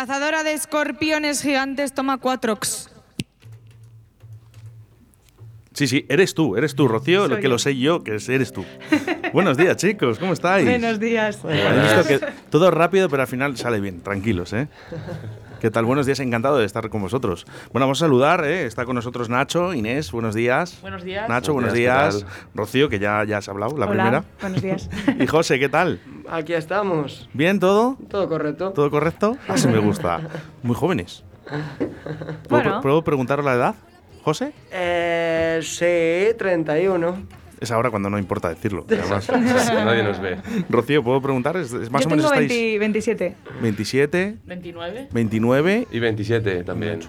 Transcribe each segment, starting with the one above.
Cazadora de escorpiones gigantes toma cuatrox. Sí, sí, eres tú, eres tú, Rocío, lo que lo sé yo, que es- eres tú. Buenos días, chicos, ¿cómo estáis? Buenos días. Habéis visto que todo rápido, pero al final sale bien, tranquilos, ¿eh? ¿Qué tal? Buenos días, encantado de estar con vosotros. Bueno, vamos a saludar, ¿eh? Está con nosotros Nacho, Inés, buenos días. Buenos días. Nacho, buenos, Buenos días. días, ¿qué Rocío, que ya, ya has hablado, la Hola, primera. buenos días. Y José, ¿qué tal? Aquí estamos. ¿Bien todo? Todo correcto. ¿Todo correcto? Así me gusta. Muy jóvenes. ¿Puedo, Bueno. ¿puedo preguntaros la edad? ¿José? Eh, sí, 31. Es ahora cuando no importa decirlo. además. Nadie nos ve. Rocío, ¿puedo preguntar? ¿Es, es más Yo o menos tengo estáis 20 27. 27, 29. 29. Y 27 también.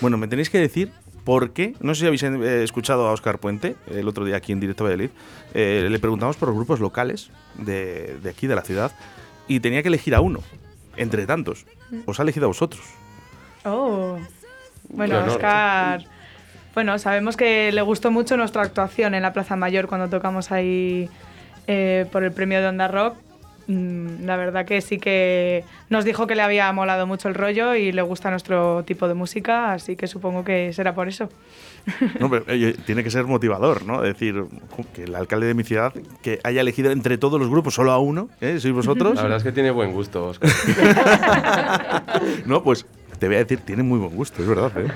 Bueno, me tenéis que decir por qué. No sé si habéis eh, escuchado a Oscar Puente el otro día aquí en Directo Valladolid. Eh, le preguntamos por los grupos locales de, de aquí, de la ciudad, y tenía que elegir a uno, entre tantos. Os ha elegido a vosotros. Oh. Bueno. Oscar. Bueno, sabemos que le gustó mucho nuestra actuación en la Plaza Mayor cuando tocamos ahí eh, por el premio de Onda Rock. Mm, La verdad que sí que nos dijo que le había molado mucho el rollo y le gusta nuestro tipo de música, así que supongo que será por eso. No, pero, oye, tiene que ser motivador, ¿no? Decir que el alcalde de mi ciudad que haya elegido entre todos los grupos solo a uno, ¿eh? ¿Sois vosotros? La verdad es que tiene buen gusto, Oscar. No, pues te voy a decir, tiene muy buen gusto, es verdad. ¿eh?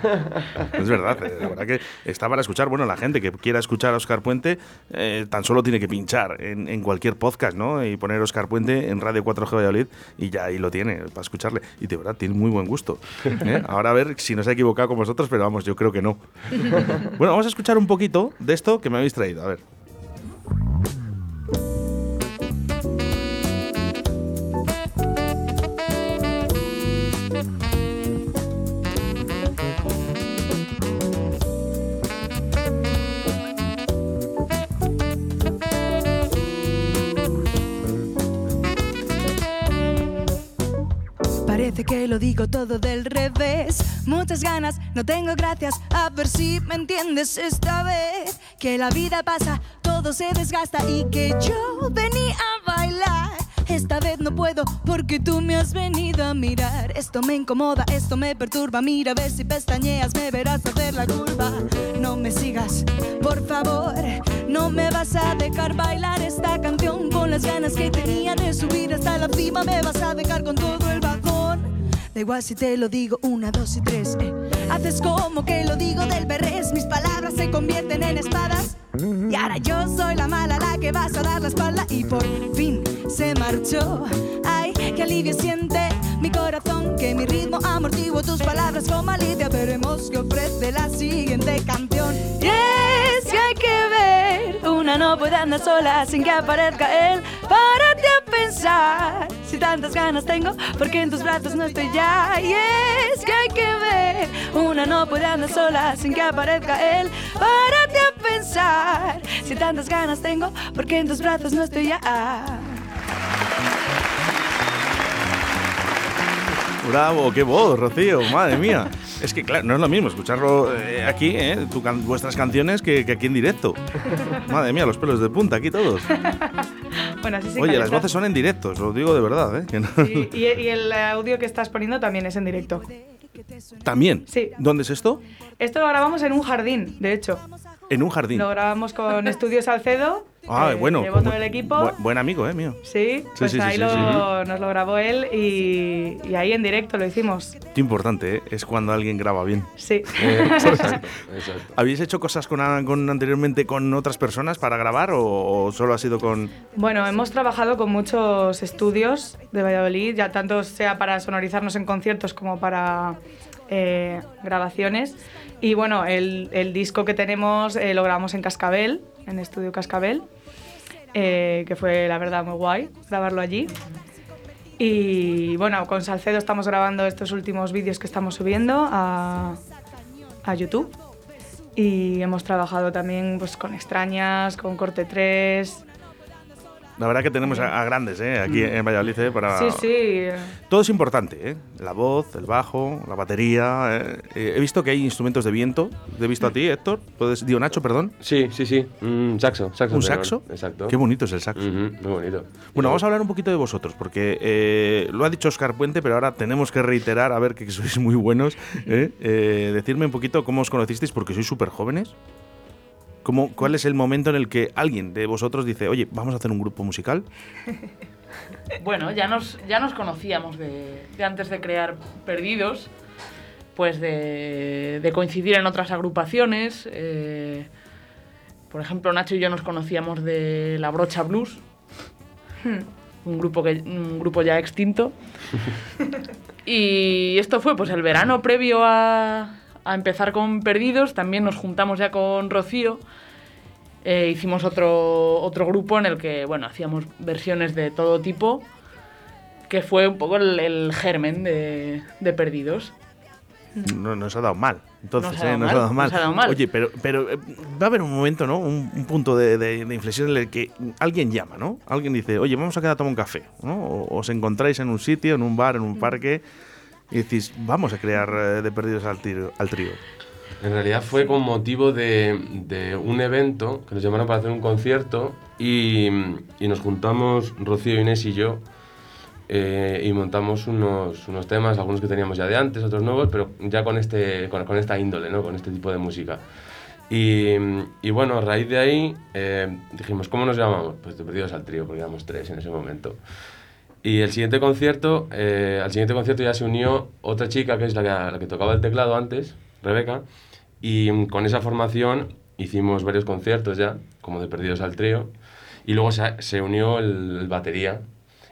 Es verdad, eh, la verdad que está para escuchar. Bueno, la gente que quiera escuchar a Oscar Puente eh, tan solo tiene que pinchar en, cualquier podcast, ¿no? Y poner Oscar Puente en Radio 4G Valladolid y ya ahí lo tiene para escucharle. Y de verdad, tiene muy buen gusto. Ahora a ver si nos ha equivocado con vosotros, pero vamos, yo creo que no. Bueno, vamos a escuchar un poquito de esto que me habéis traído. A ver. Que lo digo todo del revés. Muchas ganas, no tengo gracias. A ver si me entiendes esta vez. Que la vida pasa, todo se desgasta y que yo venía a bailar. Esta vez no puedo porque tú me has venido a mirar. Esto me incomoda, esto me perturba. Mira a ver si pestañeas, me verás hacer la curva. No me sigas, por favor. No me vas a dejar bailar esta canción con las ganas que tenía de subir hasta la cima. Me vas a dejar con todo el. Da igual si te lo digo una, dos y tres. eh. Haces como que lo digo del berrés. Mis palabras se convierten en espadas. Y ahora yo soy la mala, la que vas a dar la espalda. Y por fin se marchó. Ay, qué alivio siente mi corazón. Que mi ritmo amortiguo tus palabras como alivio. Veremos qué ofrece la siguiente canción. Y es que hay que ver. Una no puede andar sola sin que aparezca él. Párate a pensar. Si tantas ganas tengo, porque en tus brazos no estoy ya. Y es que hay que ver. Una no puede andar sola sin que aparezca él. Párate a pensar. Si tantas ganas tengo, porque en tus brazos no estoy ya. Bravo, qué voz, Rocío, madre mía. Es que, claro, no es lo mismo escucharlo eh, aquí, eh, tu can- vuestras canciones, que, que aquí en directo. Madre mía, los pelos de punta aquí todos. Bueno, así sin Oye, las voces son en directo, os lo digo de verdad, ¿eh? Que no- Sí, y, y el audio que estás poniendo también es en directo. También. Sí. ¿Dónde es esto? Esto lo grabamos en un jardín, de hecho. En un jardín. Lo grabamos con Estudios Salcedo. Ah, eh, bueno. Llevó como- todo el equipo. bu- buen amigo, ¿eh? Mío. Sí, pues sí, sí, ahí sí, lo- sí. nos lo grabó él y, y ahí en directo lo hicimos. Qué importante, ¿eh? Es cuando alguien graba bien. Sí. Eh, exacto, exacto. ¿Habéis hecho cosas con, con anteriormente con otras personas para grabar o, o solo ha sido con...? Bueno, hemos trabajado con muchos estudios de Valladolid, ya tanto sea para sonorizarnos en conciertos como para eh, grabaciones. Y bueno, el, el disco que tenemos eh, lo grabamos en Cascabel, en Estudio Cascabel, eh, que fue la verdad muy guay grabarlo allí. Y bueno, con Salcedo estamos grabando estos últimos vídeos que estamos subiendo a, a YouTube. Y hemos trabajado también pues, con Extrañas, con Corte 3, La verdad que tenemos a, a grandes ¿eh? aquí en Valladolid ¿eh? para... Sí, sí. Todo es importante, ¿eh? La voz, el bajo, la batería. ¿eh? Eh, he visto que hay instrumentos de viento. Te he visto a ti, Héctor. ¿Puedes, digo, Nacho, perdón. Sí, sí, sí. Un saxo. saxo ¿Un saxo? Exacto. Qué bonito es el saxo. Muy bonito. Bueno, vamos a hablar un poquito de vosotros, porque eh, lo ha dicho Oscar Puente, pero ahora tenemos que reiterar, a ver que sois muy buenos. ¿eh? Eh, decirme un poquito cómo os conocisteis, porque sois súper jóvenes. ¿Cómo, ¿Cuál es el momento en el que alguien de vosotros dice, oye, vamos a hacer un grupo musical? Bueno, ya nos, ya nos conocíamos de, de antes de crear Perdidos, pues de, de coincidir en otras agrupaciones. eh, por ejemplo, Nacho y yo nos conocíamos de La Brocha Blues, un grupo, que, un grupo ya extinto. y esto fue pues el verano previo a, a empezar con Perdidos. También nos juntamos ya con Rocío. Eh, hicimos otro, otro grupo en el que, bueno, hacíamos versiones de todo tipo, que fue un poco el, el germen de, de Perdidos. No nos ha dado mal. Entonces, Nos ha dado ¿eh? Nos mal, ha dado mal. nos ha dado mal. Oye, pero, pero eh, va a haber un momento, ¿no? Un, un punto de, de- de inflexión en el que alguien llama, ¿no? Alguien dice, oye, vamos a quedar a tomar un café, ¿no? O os encontráis en un sitio, en un bar, en un parque, y decís, vamos a crear eh, de perdidos al, tiro- al trío. En realidad fue con motivo de, de un evento que nos llamaron para hacer un concierto y, y nos juntamos Rocío, Inés y yo eh, y montamos unos, unos temas, algunos que teníamos ya de antes, otros nuevos, pero ya con, este, con, con esta índole, ¿no? con este tipo de música. Y, y bueno, a raíz de ahí eh, dijimos, ¿cómo nos llamamos? Pues de Perdidos al Trío, porque éramos tres en ese momento. Y el siguiente concierto, eh, al siguiente concierto ya se unió otra chica que es la que, la que tocaba el teclado antes, Rebeca, y con esa formación hicimos varios conciertos ya, como de Perdidos al Trío, y luego se, se unió el, el batería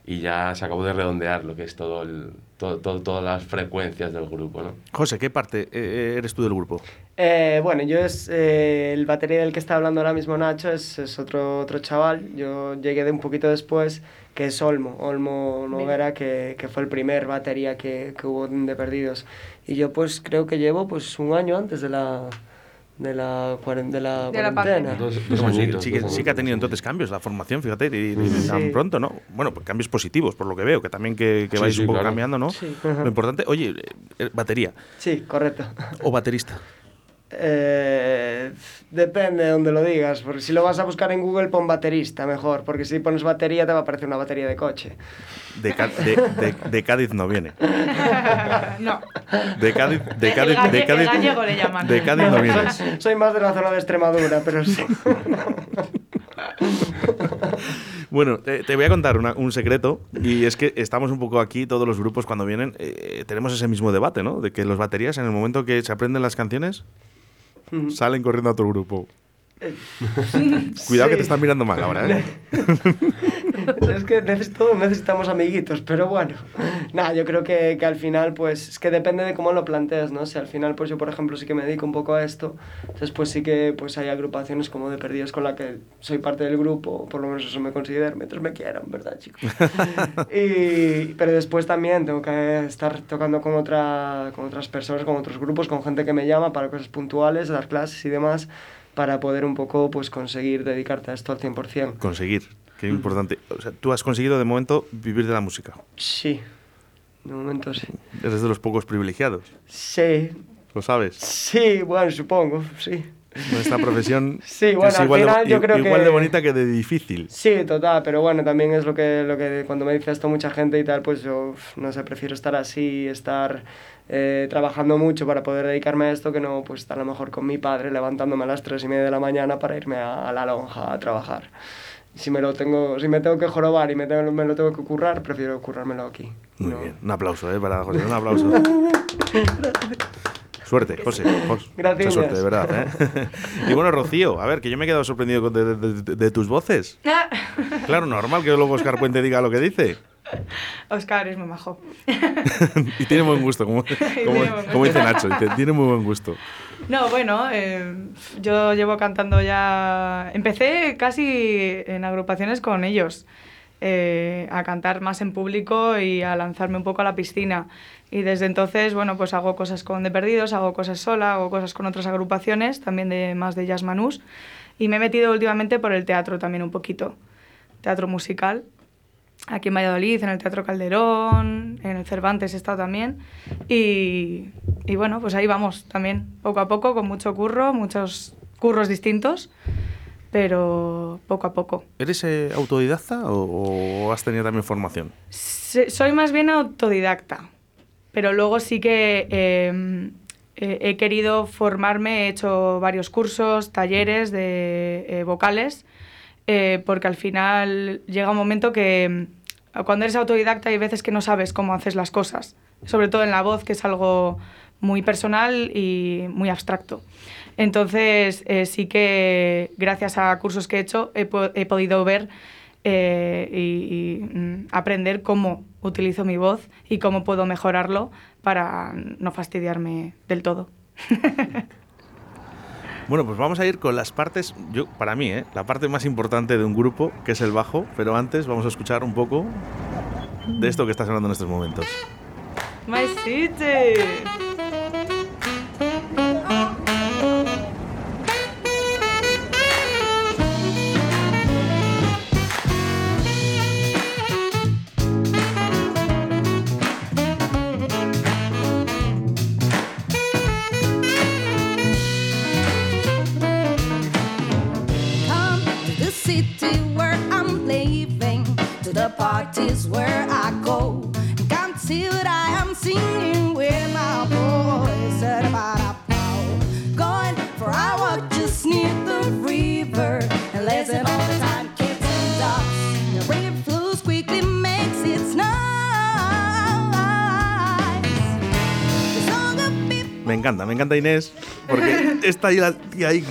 y ya se acabó de redondear lo que es todo el, todo, todo- todas las frecuencias del grupo, ¿no? José, ¿qué parte eh, eres tú del grupo? Eh, bueno, yo es eh, el batería del que está hablando ahora mismo Nacho, es, es otro, otro chaval. Yo llegué de un poquito después, que es Olmo, Olmo Noguera, que, que fue el primer batería que, que hubo de Perdidos. Y yo pues creo que llevo pues un año antes de la, de la, cuaren- de la De cuarentena. Dos, dos sí, que, dos sí que ha tenido entonces cambios la formación, fíjate, y, y tan Sí. pronto, ¿no? Bueno, pues cambios positivos, por lo que veo, que también que, que Sí, vais sí, un poco claro. cambiando, ¿no? Sí. Lo importante, oye, eh, batería Sí, correcto. o baterista. Eh, depende de donde lo digas, porque si lo vas a buscar en Google pon baterista mejor, porque si pones batería te va a aparecer una batería de coche. De, Ca- de, de- de Cádiz no viene. no. De Cádiz, de Cádiz, de el Cádiz, gallego le llaman. de Cádiz no vienes. Soy, soy más de la zona de Extremadura, pero sí. Bueno, te, te voy a contar una- un secreto y es que estamos un poco aquí, todos los grupos cuando vienen, eh, tenemos ese mismo debate, ¿no? De que los baterías en el momento que se aprenden las canciones salen corriendo a otro grupo. Cuidado que te están mirando mal ahora, ¿eh? es que neces- todos necesitamos amiguitos, pero bueno. Nada, yo creo que, que al final, pues, es que depende de cómo lo plantees, ¿no? Si al final, pues yo, por ejemplo, sí que me dedico un poco a esto, entonces pues sí que pues hay agrupaciones como de Perdidos con la que soy parte del grupo, por lo menos eso me considero, mientras me quieran, ¿verdad, chicos? y, pero después también tengo que estar tocando con, otra, con otras personas, con otros grupos, con gente que me llama para cosas puntuales, dar clases y demás, para poder un poco, pues, conseguir dedicarte a esto al 100%. Conseguir, qué importante. O sea, tú has conseguido de momento vivir de la música. Sí, de momento sí. Eres de los pocos privilegiados, Sí, lo sabes. sí, bueno, supongo, sí. Nuestra profesión Sí, bueno, es al igual, final de, yo creo igual que- de bonita que de difícil. Sí, total, pero bueno, también es lo que, lo que cuando me dice esto mucha gente y tal, pues yo, no sé, prefiero estar así, estar eh, trabajando mucho para poder dedicarme a esto que no, pues estar a lo mejor con mi padre levantándome a las tres y media de la mañana para irme a, a la lonja a trabajar. Si me, lo tengo, si me tengo que jorobar y me, tengo- me lo tengo que currar, prefiero currármelo aquí. Muy No. bien, un aplauso ¿eh? para José, un aplauso. Suerte, José. Jos- Gracias. Mucha suerte, de verdad. ¿eh? y bueno, Rocío, a ver, que yo me he quedado sorprendido de, de- de- de tus voces. Claro, normal que luego Oscar Puente diga lo que dice. Oscar es muy majo. y tiene buen gusto, como, como, dice Nacho, tiene muy buen gusto. No, bueno, eh, yo llevo cantando ya... Empecé casi en agrupaciones con ellos, eh, a cantar más en público y a lanzarme un poco a la piscina. Y desde entonces, bueno, pues hago cosas con De Perdidos, hago cosas sola, hago cosas con otras agrupaciones, también de más de jazz manús. Y me he metido últimamente por el teatro también un poquito. teatro musical aquí en Valladolid, en el Teatro Calderón, en el Cervantes he estado también. Y, y, bueno, pues ahí vamos también, poco a poco, con mucho curro, muchos curros distintos, pero poco a poco. ¿Eres eh, autodidacta o, o, has tenido también formación? soy más bien autodidacta, pero luego sí que eh, he querido formarme, he hecho varios cursos, talleres de eh, vocales, eh, porque al final llega un momento que mm, cuando eres autodidacta hay veces que no sabes cómo haces las cosas, sobre todo en la voz, que es algo muy personal y muy abstracto. Entonces, eh, sí que gracias a cursos que he hecho he, he podido ver eh, y, y, mm, aprender cómo utilizo mi voz y cómo puedo mejorarlo para no fastidiarme del todo. Bueno, pues vamos a ir con las partes, yo para mí, ¿eh? la parte más importante de un grupo, que es el bajo, pero antes vamos a escuchar un poco de esto que está sonando en estos momentos. My City. Encanta, me encanta Inés, porque está ahí, la ahí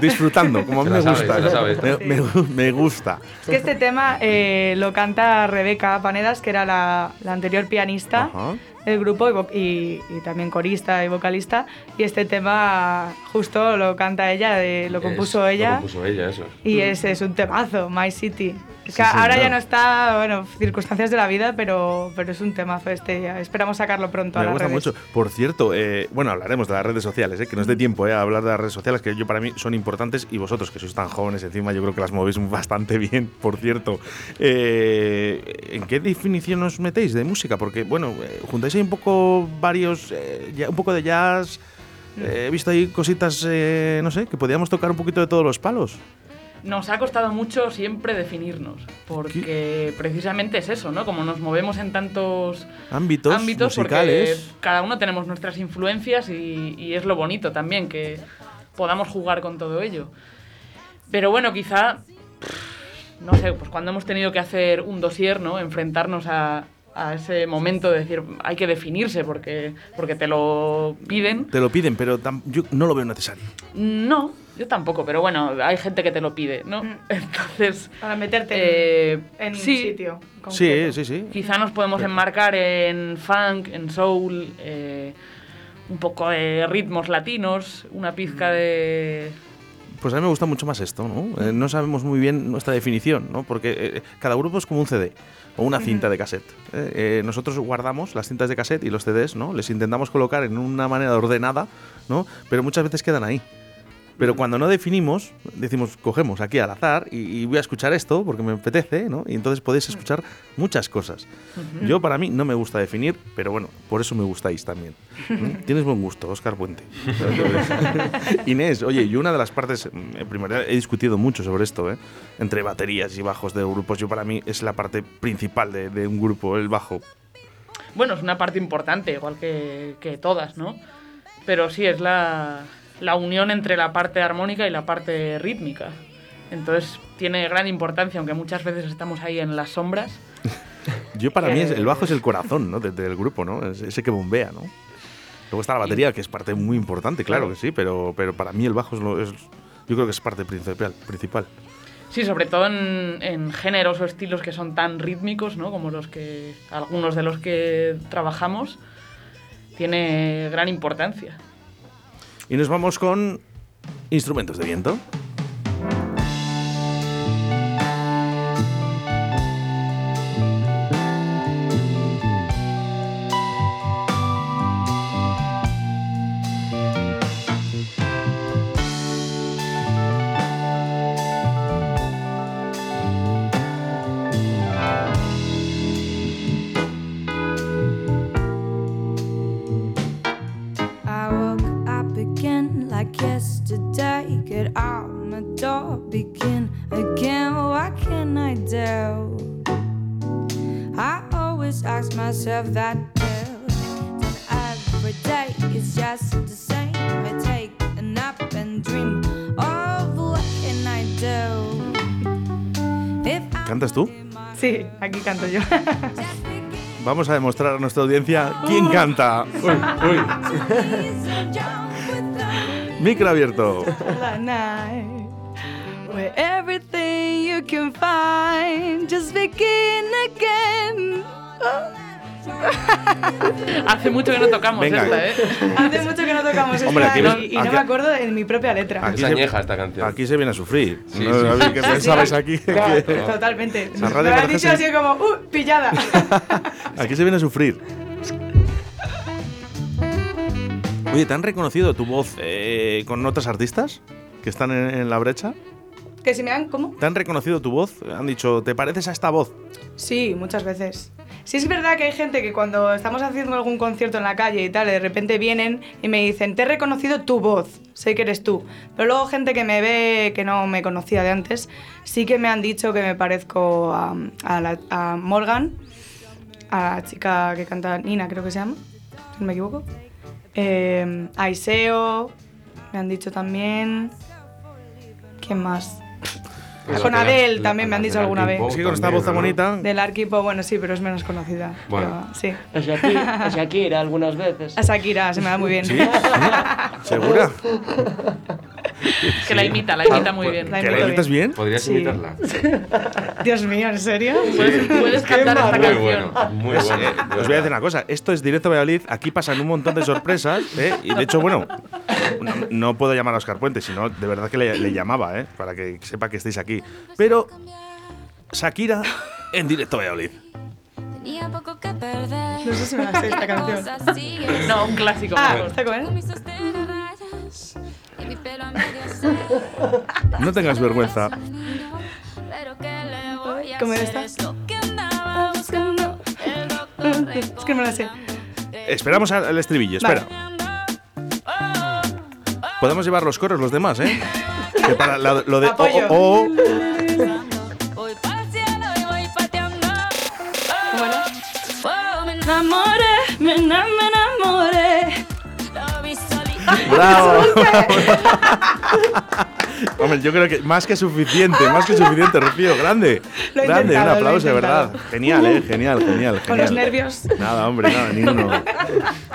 disfrutando, como a mí me gusta. Me, me- me gusta. Es que este tema eh, lo canta Rebeca Panedas, que era la, la anterior pianista Ajá. Del grupo y, y- y también corista y vocalista. Y este tema justo lo canta ella, de- lo Es- compuso ella. Lo compuso ella, eso. Y es, es un temazo, My City. Es que Sí, ahora ya no está, bueno, circunstancias de la vida, pero, pero es un temazo este. Esperamos sacarlo pronto a Me las gusta redes. mucho. Por cierto, eh, bueno, hablaremos de las redes sociales, eh, que nos dé tiempo eh, a hablar de las redes sociales, que yo para mí son importantes y vosotros, que sois tan jóvenes encima, yo creo que las movéis bastante bien, por cierto. Eh, ¿En qué definición os metéis de música? Porque, bueno, eh, juntáis ahí un poco varios, eh, un poco de jazz. eh, he visto ahí cositas, eh, no sé, que podíamos tocar un poquito de todos los palos. Nos ha costado mucho siempre definirnos, porque precisamente es eso, ¿no? Como nos movemos en tantos Ámbitos, ámbitos, musicales. porque cada uno tenemos nuestras influencias y, y es lo bonito también, que podamos jugar con todo ello. Pero bueno, quizá, no sé, pues cuando hemos tenido que hacer un dossier, ¿no? Enfrentarnos a, a ese momento de decir, hay que definirse porque, porque te lo piden. Te lo piden, pero tam- yo no lo veo necesario. No, yo tampoco, pero bueno, hay gente que te lo pide, ¿no? Mm. Entonces, Para meterte eh, en, en un sitio. Sí, concreto. sí, sí. Quizá nos podemos enmarcar en funk, en soul, eh, un poco de ritmos latinos, una pizca de... Pues a mí me gusta mucho más esto, ¿no? Eh, no sabemos muy bien nuestra definición, ¿no? Porque eh, cada grupo es como un CD o una cinta de cassette. ¿eh? Eh, nosotros guardamos las cintas de cassette y los CDs, ¿no? Les intentamos colocar en una manera ordenada, ¿no? Pero muchas veces quedan ahí. Pero cuando no definimos, decimos, cogemos aquí al azar y, y voy a escuchar esto porque me apetece, ¿no? Y entonces podéis escuchar muchas cosas. Yo, para mí, no me gusta definir, pero bueno, por eso me gustáis también. ¿Mm? Tienes buen gusto, Oscar Puente. Inés, oye, y una de las partes, mm, en primera he discutido mucho sobre esto, ¿eh? entre baterías y bajos de grupos. Yo, para mí, es la parte principal de, de un grupo, el bajo. Bueno, es una parte importante, igual que, que todas, ¿no? Pero sí, es la, la unión entre la parte armónica y la parte rítmica. Entonces tiene gran importancia, aunque muchas veces estamos ahí en las sombras. Yo, para mí, es- Eh. el bajo es el corazón ¿no? de- del grupo, ¿no? Es ese que bombea, ¿no? Luego está la batería, que es parte muy importante, claro, Claro. que sí, pero, pero para mí el bajo es, lo, es- yo creo que es parte principal. principal. Sí, sobre todo en, en géneros o estilos que son tan rítmicos, ¿no? Como los que algunos de los que trabajamos, tiene gran importancia. Y nos vamos con instrumentos de viento. Aquí canto yo. Vamos a demostrar a nuestra audiencia quién canta. Uy, uy. Micro abierto. La night where everything you can find just begin again. Hace mucho que no tocamos Venga. esta, ¿eh? Hace mucho que no tocamos esta Hombre, aquí y, ves- y no aquí- me acuerdo de mi propia letra. Aquí Es se- añeja esta canción. Aquí se viene a sufrir. Sí, ¿no? sí. A ver, ¿Qué pensabais aquí? Claro, Que- Totalmente. Esa radio Me lo has parece dicho ser- así como, ¡uh! Pillada. Aquí se viene a sufrir. Oye, ¿te han reconocido tu voz eh, con otros artistas que están en, en la brecha? que si me dan, ¿cómo? ¿Te han reconocido tu voz? Han dicho, ¿te pareces a esta voz? Sí, muchas veces. Sí es verdad que hay gente que cuando estamos haciendo algún concierto en la calle y tal, de repente vienen y me dicen, te he reconocido tu voz, sé que eres tú. Pero luego gente que me ve, que no me conocía de antes, sí que me han dicho que me parezco a, a la- Morgan, a la chica que canta Nina, creo que se llama, si no me equivoco. Eh, a Iseo, me han dicho también. ¿Quién más? Pues Con Adele la- también me han dicho alguna vez. Arctic Es que Pop con esta voz tan bonita... Del Arquipo, bueno, sí, pero es menos conocida. Bueno. Pero, sí. A Shakira, a Shakira algunas veces. A Shakira, se me da muy bien. ¿Sí? ¿Sí? ¿Segura? Que la imita, la imita muy bien. La ¿Que la imitas bien? ¿Podrías Sí. imitarla? Dios mío, ¿en serio? Puedes, puedes cantar esta Muy canción. bueno, muy bueno. eh, os voy a decir una cosa, esto es directo Valladolid, aquí pasan un montón de sorpresas, ¿eh? y de hecho, bueno, no, no puedo llamar a Oscar Puente, sino de verdad que le, le llamaba, ¿eh? para que sepa que estáis aquí. Pero Shakira en directo Valladolid. Tenía poco que perder. No sé si me la sé esta canción. No, un clásico. Ah. ¿está con No tengas vergüenza. Pero ¿qué le voy a ¿Cómo? Es que me la sé. Esperamos al estribillo, Vale. Podemos llevar los coros los demás, ¿eh? Que para la- lo de... oh, Apoyo. oh, oh. Oh. ¡Bravo! Hombre, yo creo que más que suficiente, más que suficiente, Rocío, grande. Lo grande, un aplauso, de verdad. Genial, eh, genial, genial. Con los nervios. Nada, hombre, nada, ninguno.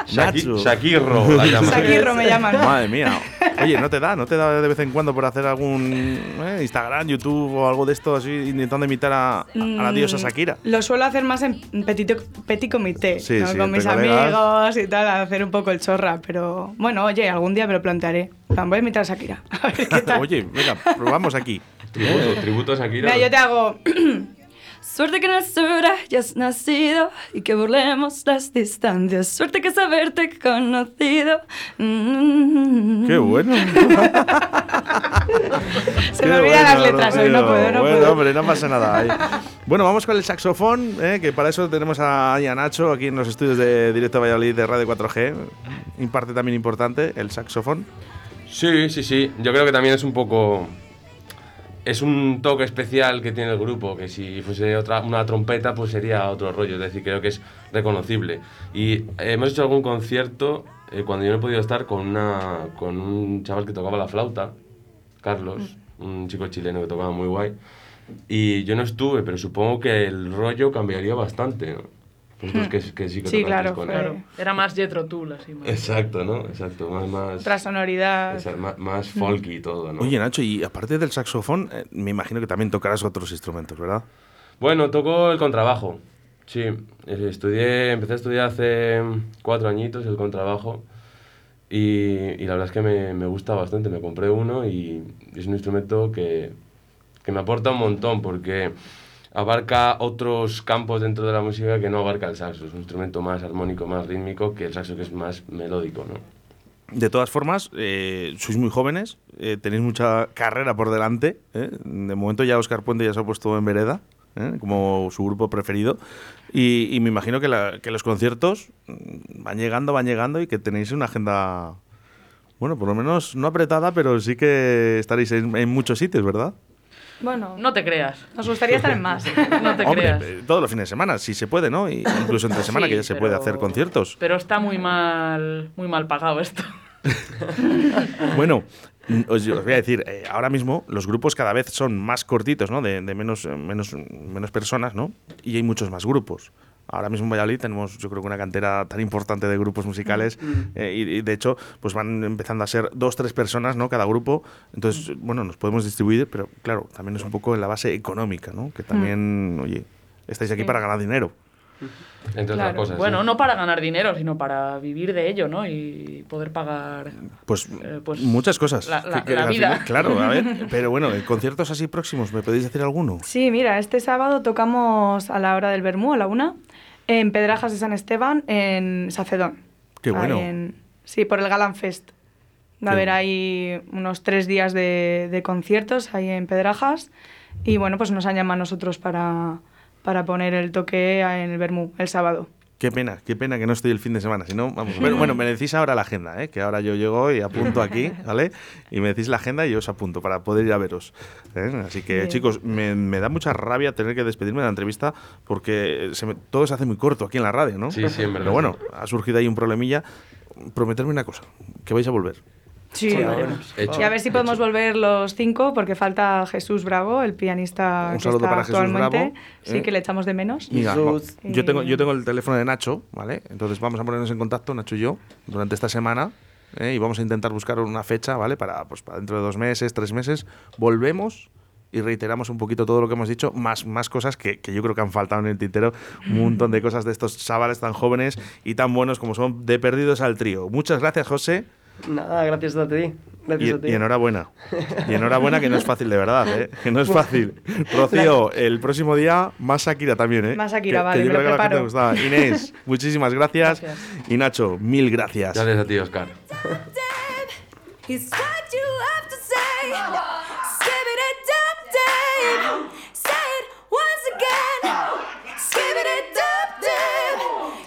Shaki- Nacho. Shakirro la llaman. Shakirro me llaman. Madre mía. Oye, ¿no te da? ¿No te da de vez en cuando por hacer algún eh, Instagram, YouTube o algo de esto así, intentando imitar a, a la diosa Mm, Shakira? Lo suelo hacer más en petit, petit comité, Sí, ¿no? sí, con mis colegas. amigos y tal, a hacer un poco el chorra. Pero bueno, oye, algún día me lo plantearé. Voy a imitar a Shakira. A ver qué tal. Oye, venga, probamos aquí. Tributo, tributo a Shakira. Mira, yo te hago. Suerte que en el sur hayas nacido y que burlemos las distancias. Suerte que es haberte conocido. Mm. Qué bueno. Se me olvidan las letras hoy, no puedo, no bueno, puedo. hombre, no pasa nada. Ay. Bueno, vamos con el saxofón, eh, que para eso tenemos a, ahí a Nacho aquí en los estudios de Directo Valladolid de Radio 4G. Imparte también importante el saxofón. Sí, sí, sí. Yo creo que también es un poco. Es un toque especial que tiene el grupo, que si fuese otra, una trompeta, pues sería otro rollo. Es decir, creo que es reconocible. Y hemos hecho algún concierto eh, cuando yo no he podido estar con, una, con un chaval que tocaba la flauta, Carlos, un chico chileno que tocaba muy guay. Y yo no estuve, pero supongo que el rollo cambiaría bastante. ¿no? Vosotros que, que sí que Sí, claro, con fue- él. Claro. Era más Jetro Tull, así. más. Exacto, ¿no? Exacto, más, más, Otra sonoridad. más, más folky y todo, ¿no? Oye, Nacho, y aparte del saxofón, eh, me imagino que también tocarás otros instrumentos, ¿verdad? Bueno, toco el contrabajo. Sí, estudié, empecé a estudiar hace cuatro añitos el contrabajo y, y la verdad es que me, me gusta bastante. Me compré uno y es un instrumento que, que me aporta un montón porque abarca otros campos dentro de la música que no abarca el saxo. Es un instrumento más armónico, más rítmico que el saxo que es más melódico, ¿no? De todas formas, eh, sois muy jóvenes, eh, tenéis mucha carrera por delante. ¿eh? De momento ya Oscar Puente ya se ha puesto en vereda, como su grupo preferido. Y, me imagino que, los conciertos van llegando, van llegando y que tenéis una agenda Bueno, por lo menos no apretada, pero sí que estaréis en muchos sitios, ¿verdad? Bueno, No te creas. nos gustaría estar en más. No te Hombre, creas. eh, todos los fines de semana, si se puede, ¿no? Y incluso entre semana, Sí, que ya se puede pero- hacer conciertos. Pero está muy mal, muy mal pagado esto. Bueno, mm, os, os voy a decir, eh, ahora mismo los grupos cada vez son más cortitos, ¿no? De, de menos, eh, menos, menos personas, ¿no? Y hay muchos más grupos. Ahora mismo en Valladolid tenemos, yo creo que una cantera tan importante de grupos musicales eh, y, y de hecho, pues van empezando a ser dos, tres personas, ¿no? Cada grupo. Entonces, bueno, nos podemos distribuir, pero claro, también es un poco en la base económica, ¿no? Que también, oye, estáis aquí Sí. para ganar dinero. Entre Claro. otras cosas. Bueno, sí. no para ganar dinero, sino para vivir de ello, ¿no? Y poder pagar. Pues, Eh, pues, muchas cosas. la- la- Que- la vida. final- claro, a ver, pero bueno, conciertos así próximos, ¿me podéis decir alguno? Sí, mira, este sábado tocamos a la hora del Bermú, a la una, en Pedrajas de San Esteban, en Sacedón. Qué bueno. en- sí, por el Galan Fest. Va a haber ahí unos tres días de, de conciertos ahí en Pedrajas. Y bueno, pues nos han llamado a nosotros para, para poner el toque en el Bermú el sábado. Qué pena, qué pena que no estoy el fin de semana. Si no, vamos. Pero bueno, me decís ahora la agenda, ¿eh? que ahora yo llego y apunto aquí, ¿vale? Y me decís la agenda y yo os apunto para poder ir a veros. ¿eh? Así que, Bien. chicos, me, me da mucha rabia tener que despedirme de la entrevista porque se me- todo se hace muy corto aquí en la radio, ¿no? Sí, sí, en verdad. Pero bueno, ha surgido ahí un problemilla. Prometerme una cosa, que vais a volver. Sí, veremos. Hecho. Y a ver si podemos volver los cinco, porque falta Jesús Bravo, el pianista Un que saludo está para Jesús actualmente. Bravo, Sí, ¿eh? que le echamos de menos. Mira, Jesús. yo, tengo, yo tengo el teléfono de Nacho, ¿vale? Entonces vamos a ponernos en contacto, Nacho y yo, durante esta semana. ¿eh? Y vamos a intentar buscar una fecha, ¿vale? Para, pues, para dentro de dos meses, tres meses. Volvemos y reiteramos un poquito todo lo que hemos dicho, más, más cosas que, que yo creo que han faltado en el tintero. Un montón de cosas de estos chavales tan jóvenes y tan buenos como son de Perdidos al Trío. Muchas gracias, José. Nada, gracias a ti. Gracias Y, a ti. y enhorabuena. Y enhorabuena que no es fácil, de verdad, ¿eh? Que no es fácil. Rocío, el próximo día más Shakira también, ¿eh? Más Shakira, Que- vale, que yo me creo lo que a la gente preparo. gustaba. Inés, muchísimas gracias. Gracias. Y Nacho, mil gracias. Gracias a ti, Oscar.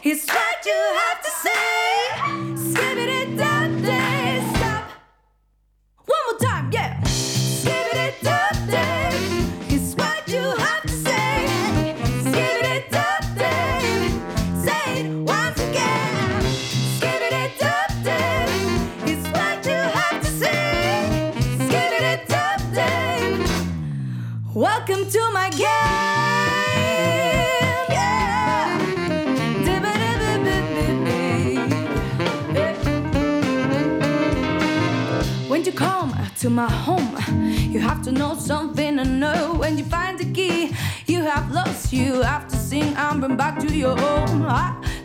It's what you have To my game. Yeah. When you come to my home, you have to know something to know. When you find the key, you have lost. You have to sing and bring back to your home.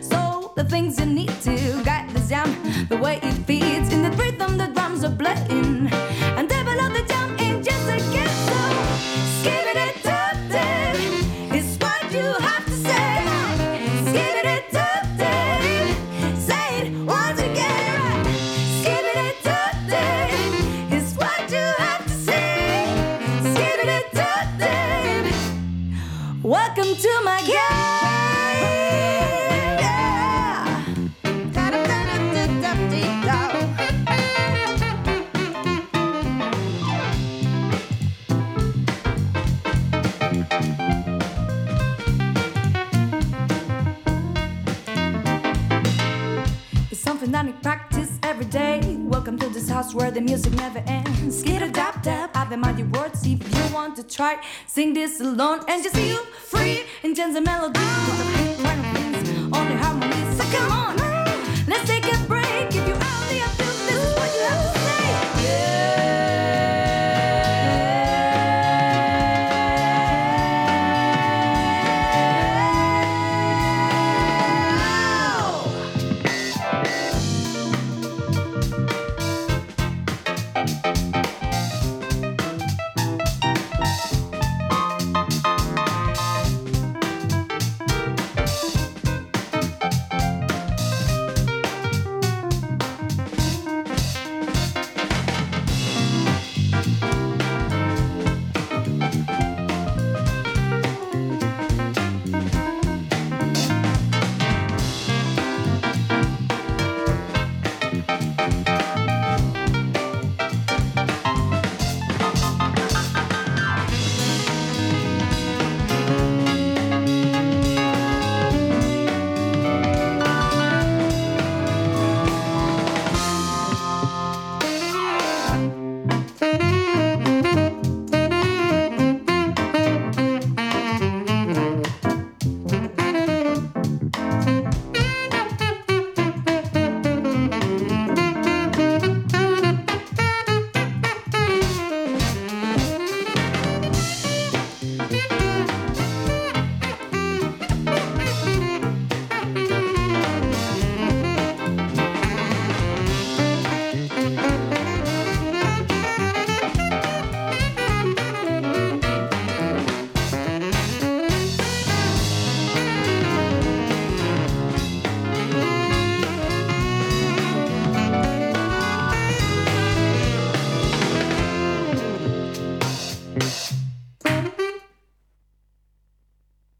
So the things you need to guide the jam, the way it feeds in the rhythm the drums are playing, and develop the jam in just a so. Skip it the music never ends. A dap dap, add the mighty words if you want to try. Sing this alone and just feel free and in gentle melody.